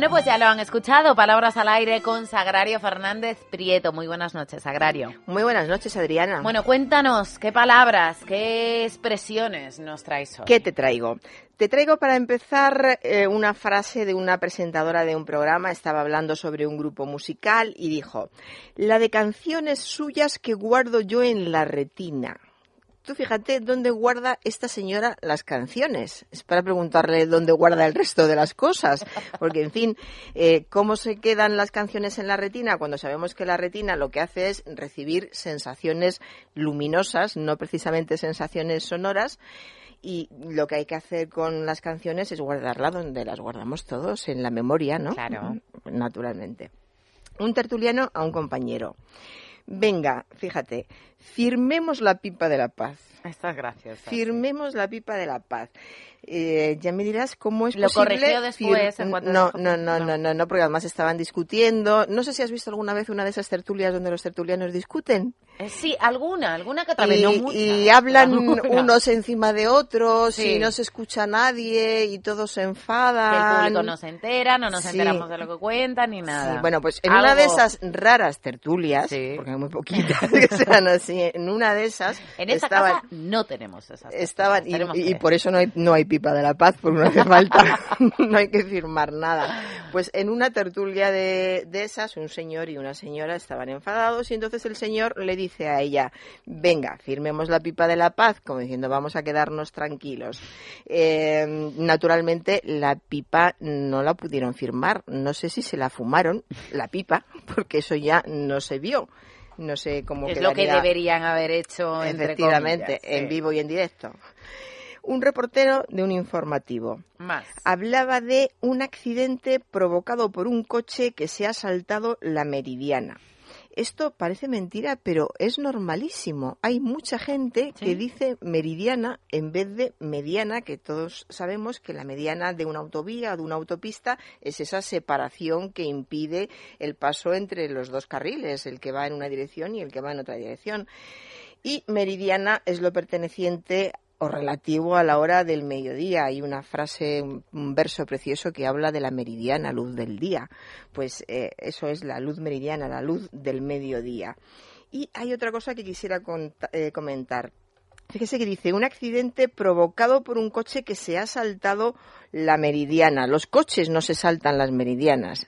Bueno, pues ya lo han escuchado. Palabras al aire con Sagrario Fernández Prieto. Muy buenas noches, Sagrario. Muy buenas noches, Adriana. Bueno, cuéntanos, ¿qué palabras, qué expresiones nos traes hoy? ¿Qué te traigo? Te traigo para empezar eh, una frase de una presentadora de un programa. Estaba hablando sobre un grupo musical y dijo, la de canciones suyas que guardo yo en la retina. Tú fíjate dónde guarda esta señora las canciones. Es para preguntarle dónde guarda el resto de las cosas. Porque, en fin, eh, ¿cómo se quedan las canciones en la retina? Cuando sabemos que la retina lo que hace es recibir sensaciones luminosas, no precisamente sensaciones sonoras. Y lo que hay que hacer con las canciones es guardarla donde las guardamos todos, en la memoria, ¿no? Claro. Naturalmente. Un tertuliano a un compañero. Venga, fíjate, firmemos la pipa de la paz. Estas gracias. Firmemos la pipa de la paz. Eh, ya me dirás cómo es Lo posible. corrigió después, fir- en cuanto no, no, no. no, no, no, porque además estaban discutiendo. No sé si has visto alguna vez una de esas tertulias donde los tertulianos discuten. Eh, sí, alguna, alguna que otra vez, Y, no muchas, y hablan alguna. unos encima de otros Sí. y no se escucha a nadie y todos se Que el enfadan. público no se entera, no nos Sí. enteramos de lo que cuentan ni nada. Sí, bueno, pues en una de Algo- esas raras tertulias, porque hay muy poquitas que sean así, en una de esas En esta estaban, casa no tenemos esas estaban y, y- y por eso no hay, no hay pipa de la paz, porque no hace falta, no hay que firmar nada. Pues en una tertulia de, de esas, un señor y una señora estaban enfadados y entonces el señor le dice a ella, venga, firmemos la pipa de la paz, como diciendo, vamos a quedarnos tranquilos. Eh, naturalmente, la pipa no la pudieron firmar. No sé si se la fumaron, la pipa, porque eso ya no se vio. No sé cómo Es lo que deberían haber hecho, entre Efectivamente, comillas, en sí. vivo y en directo. Un reportero de un informativo Más. hablaba de un accidente provocado por un coche que se ha saltado la meridiana. Esto parece mentira, pero es normalísimo. Hay mucha gente ¿Sí? que dice meridiana en vez de mediana, que todos sabemos que la mediana de una autovía o de una autopista es esa separación que impide el paso entre los dos carriles, el que va en una dirección y el que va en otra dirección. Y meridiana es lo perteneciente o relativo a la hora del mediodía. Hay una frase, un verso precioso que habla de la meridiana, luz del día. Pues eh, eso es la luz meridiana, la luz del mediodía. Y hay otra cosa que quisiera eh, comentar. Fíjese que dice, un accidente provocado por un coche que se ha saltado la meridiana. Los coches no se saltan las meridianas.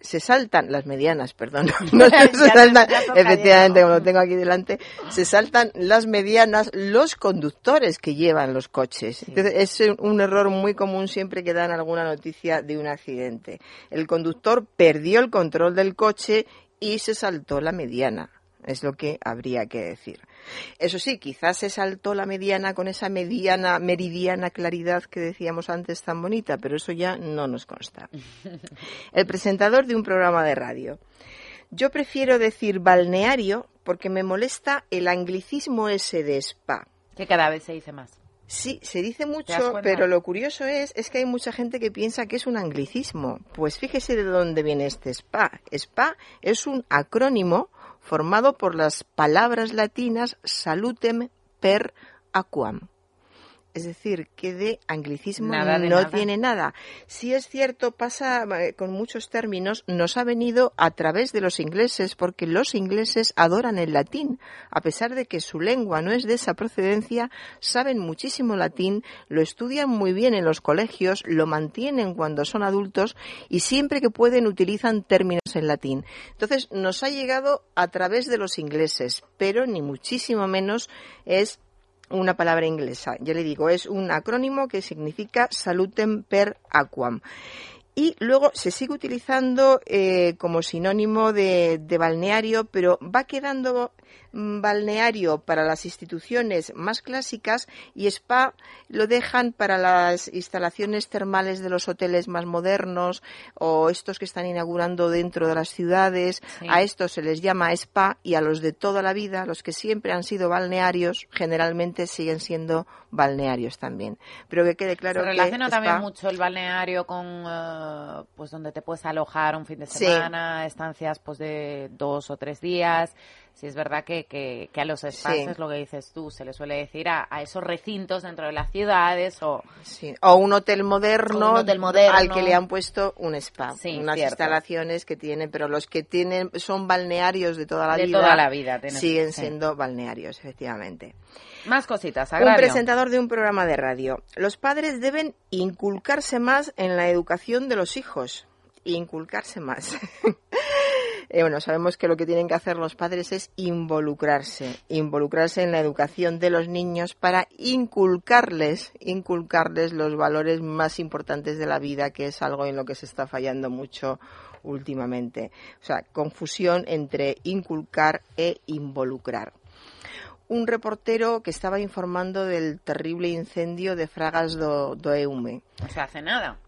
Se saltan las medianas, perdón. No se saltan, efectivamente, como lo tengo aquí delante, se saltan las medianas los conductores que llevan los coches. Entonces, es un error muy común siempre que dan alguna noticia de un accidente. El conductor perdió el control del coche y se saltó la mediana. Es lo que habría que decir. Eso sí, quizás se saltó la mediana con esa mediana, meridiana claridad que decíamos antes tan bonita, pero eso ya no nos consta. El presentador de un programa de radio. Yo prefiero decir balneario porque me molesta el anglicismo ese de spa. Que cada vez se dice más. Sí, se dice mucho, pero lo curioso es, es que hay mucha gente que piensa que es un anglicismo. Pues fíjese de dónde viene este SPA. SPA es un acrónimo formado por las palabras latinas salutem per aquam. Es decir, que de anglicismo Nada de no nada. tiene nada. Si es cierto, pasa eh, con muchos términos, nos ha venido a través de los ingleses, porque los ingleses adoran el latín. A pesar de que su lengua no es de esa procedencia, saben muchísimo latín, lo estudian muy bien en los colegios, lo mantienen cuando son adultos y siempre que pueden utilizan términos en latín. Entonces, nos ha llegado a través de los ingleses, pero ni muchísimo menos es una palabra inglesa. Ya le digo, es un acrónimo que significa salutem per aquam. Y luego se sigue utilizando eh, como sinónimo de, de balneario, pero va quedando balneario para las instituciones más clásicas y spa lo dejan para las instalaciones termales de los hoteles más modernos o estos que están inaugurando dentro de las ciudades. A estos se les llama spa y a los de toda la vida, los que siempre han sido balnearios, generalmente siguen siendo balnearios también. Pero que quede claro se relaciona también mucho el balneario con eh, pues donde te puedes alojar un fin de semana, estancias pues de dos o tres días. Si es verdad que, que, a los espacios, lo que dices tú, se le suele decir a, esos recintos dentro de las ciudades o... o un hotel moderno, al que le han puesto un spa, unas instalaciones que tienen, pero los que tienen son balnearios de toda la de vida, toda la vida siguen siendo balnearios, efectivamente. Más cositas, Un presentador de un programa de radio. Los padres deben inculcarse más en la educación de los hijos. Inculcarse más. Eh, bueno, sabemos que lo que tienen que hacer los padres es involucrarse, involucrarse en la educación de los niños para inculcarles, inculcarles los valores más importantes de la vida, que es algo en lo que se está fallando mucho últimamente. O sea, confusión entre inculcar e involucrar un reportero que estaba informando del terrible incendio de Fragas do, do Eume. O sea, hace nada.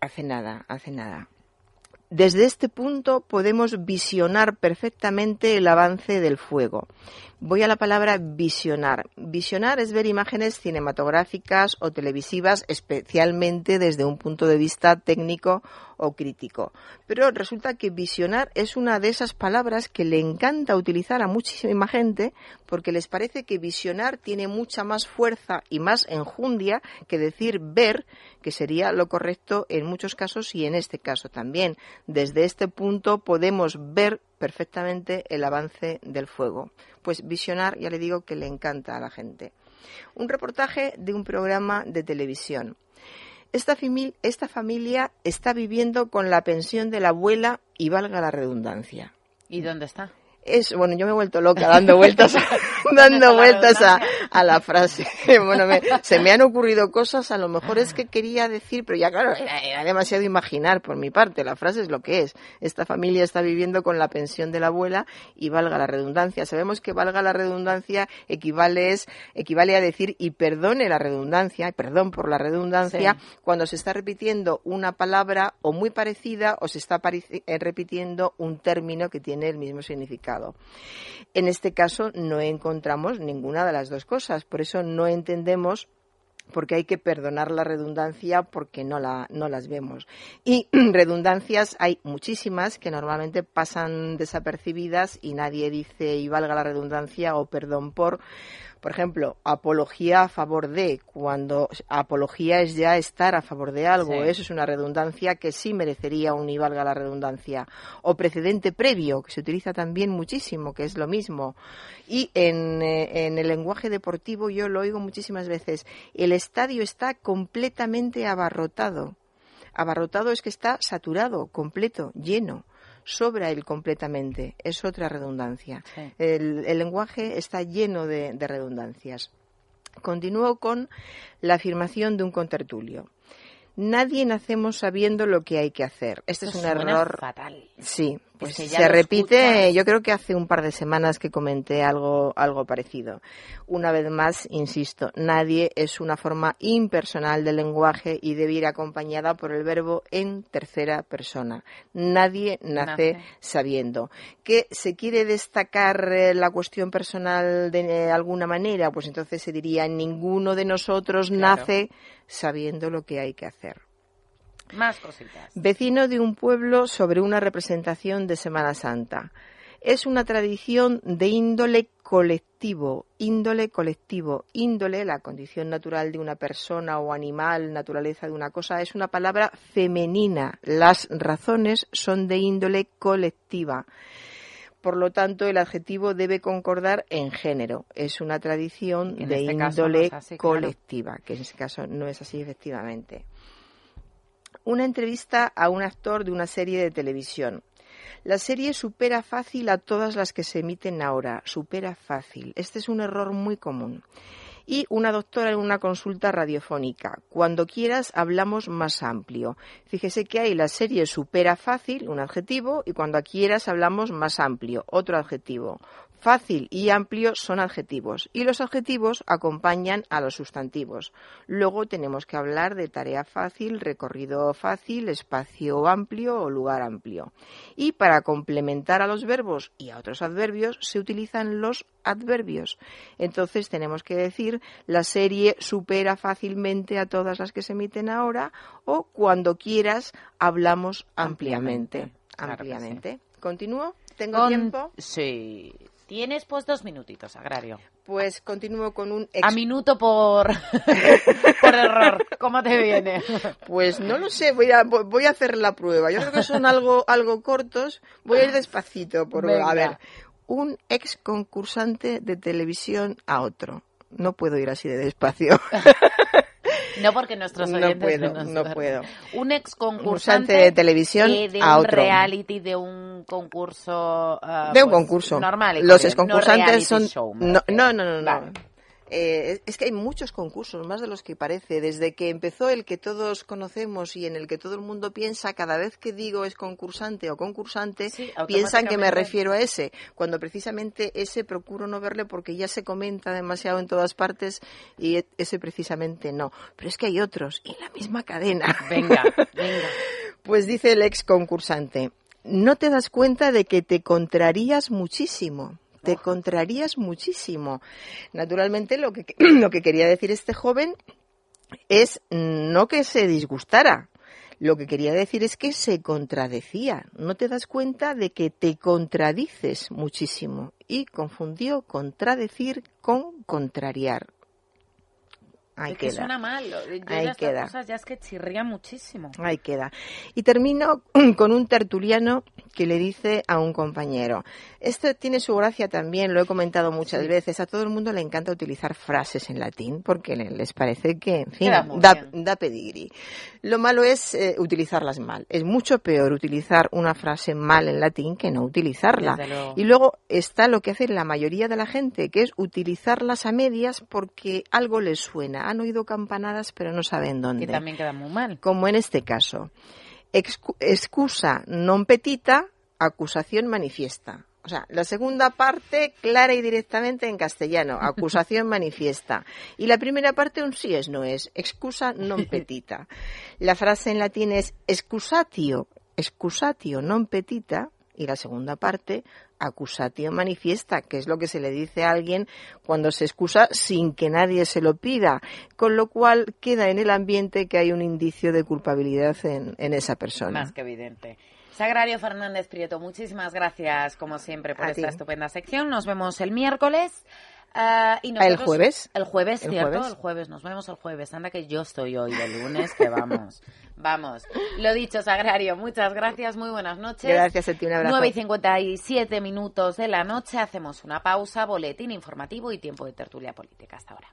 Hace nada, hace nada. Desde este punto podemos visionar perfectamente el avance del fuego. Voy a la palabra visionar. Visionar es ver imágenes cinematográficas o televisivas, especialmente desde un punto de vista técnico o crítico. Pero resulta que visionar es una de esas palabras que le encanta utilizar a muchísima gente porque les parece que visionar tiene mucha más fuerza y más enjundia que decir ver, que sería lo correcto en muchos casos y en este caso también. Desde este punto podemos ver perfectamente el avance del fuego. Pues visionar, ya le digo que le encanta a la gente. Un reportaje de un programa de televisión. Esta, familia está viviendo con la pensión de la abuela y valga la redundancia. ¿Y dónde está? Es, bueno, yo me he vuelto loca dando vueltas, dando vueltas a, la frase. bueno, se me han ocurrido cosas, a lo mejor es que quería decir, pero ya claro, era, demasiado imaginar por mi parte. La frase es lo que es. Esta familia está viviendo con la pensión de la abuela y valga la redundancia. Sabemos que valga la redundancia equivale, es, equivale a decir y perdone la redundancia, perdón por la redundancia, cuando se está repitiendo una palabra o muy parecida o se está eh, repitiendo un término que tiene el mismo significado. En este caso no encontramos ninguna de las dos cosas, por eso no entendemos porque hay que perdonar la redundancia porque no, la, no las vemos. Y redundancias hay muchísimas que normalmente pasan desapercibidas y nadie dice y valga la redundancia o perdón por por ejemplo, apología a favor de, cuando apología es ya estar a favor de algo, eso es una redundancia que sí merecería un y valga la redundancia. O precedente previo, que se utiliza también muchísimo, que es lo mismo. Y en, eh, en el lenguaje deportivo yo lo oigo muchísimas veces, el estadio está completamente abarrotado. Abarrotado es que está saturado, completo, lleno sobra él completamente. Es otra redundancia. El, lenguaje está lleno de, de redundancias. Continúo con la afirmación de un contertulio. Nadie nacemos sabiendo lo que hay que hacer. Este es un error fatal. Sí, pues se repite, yo creo que hace un par de semanas que comenté algo, algo parecido. Una vez más, insisto, nadie es una forma impersonal del lenguaje y debe ir acompañada por el verbo en tercera persona. Nadie nace, sabiendo. ¿Que se quiere destacar eh, la cuestión personal de alguna manera? Pues entonces se diría, ninguno de nosotros nace sabiendo lo que hay que hacer. Más cositas. Vecino de un pueblo sobre una representación de Semana Santa. Es una tradición de índole colectivo, índole colectivo, índole, la condición natural de una persona o animal, naturaleza de una cosa, es una palabra femenina. Las razones son de índole colectiva. Por lo tanto, el adjetivo debe concordar en género. Es una tradición de este índole colectiva, que en este caso no es así efectivamente una entrevista a un actor de una serie de televisión. La serie supera fácil a todas las que se emiten ahora, supera fácil. Este es un error muy común. Y una doctora en una consulta radiofónica. Cuando quieras hablamos más amplio. Fíjese que hay la serie supera fácil, un adjetivo, y cuando quieras hablamos más amplio, otro adjetivo Fácil y amplio son adjetivos y los adjetivos acompañan a los sustantivos. Luego tenemos que hablar de tarea fácil, recorrido fácil, espacio amplio o lugar amplio. Y para complementar a los verbos y a otros adverbios se utilizan los adverbios. Entonces tenemos que decir la serie supera fácilmente a todas las que se emiten ahora o cuando quieras hablamos ampliamente. Ampliamente. ¿Continúo? ¿Tengo tiempo? Sí. Tienes pues dos minutitos, Agrario. Pues continúo con un... A minuto por... por error. ¿Cómo te viene? Pues no lo sé, voy a, voy a hacer la prueba. Yo creo que son algo, algo cortos. Voy a ir despacito. Por, a ver, un ex concursante de televisión a otro. No puedo ir así de despacio. No, porque nuestros oyentes no puedo, no, puedo. Un ex concursante de televisión de a un reality, de un concurso. Uh, de un pues, concurso. Normal. Los ex concursantes son. no, no, no, no. Eh, es que hay muchos concursos, más de los que parece. Desde que empezó el que todos conocemos y en el que todo el mundo piensa, cada vez que digo es concursante o concursante, piensan que me refiero a ese, cuando precisamente ese procuro no verle porque ya se comenta demasiado en todas partes y e, ese precisamente no. Pero es que hay otros y la misma cadena. Venga, venga. Pues dice el ex concursante, no te das cuenta de que te contrarías muchísimo te contrarías muchísimo. Naturalmente, lo que, lo que quería decir este joven es no que se disgustara, lo que quería decir es que se contradecía. No te das cuenta de que te contradices muchísimo. Y confundió contradecir con contrariar. Ahí queda. suena mal. Ahí queda. Cosas ya es que chirría muchísimo. Ahí queda. Y termino con un tertuliano que le dice a un compañero. Esto tiene su gracia también, lo he comentado muchas veces. A todo el mundo le encanta utilizar frases en latín porque les parece que, en fin, da, da, pedigrí. Lo malo es eh, utilizarlas mal. Es mucho peor utilizar una frase mal en latín que no utilizarla. Y luego está lo que hace la mayoría de la gente, que es utilizarlas a medias porque algo les suena han oído campanadas pero no saben dónde. Y también queda muy mal. Como en este caso. Excusa non petita, acusación manifiesta. O sea, la segunda parte clara y directamente en castellano, acusación manifiesta. Y la primera parte un sí es no es, excusa non petita. La frase en latín es excusatio, excusatio non petita, y la segunda parte, acusatio manifiesta, que es lo que se le dice a alguien cuando se excusa sin que nadie se lo pida, con lo cual queda en el ambiente que hay un indicio de culpabilidad en, en esa persona. Más que evidente. Sagrario Fernández Prieto, muchísimas gracias como siempre por esta estupenda sección. Nos vemos el miércoles. Uh, y ¿El jueves? El jueves, ¿cierto? El jueves, nos vemos el jueves. Anda que yo estoy hoy de lunes, que vamos. vamos. Lo dicho, Sagrario, muchas gracias, muy buenas noches. Gracias a ti, un abrazo. 9 y 57 minutos de la noche, hacemos una pausa, boletín informativo y tiempo de tertulia política. Hasta ahora.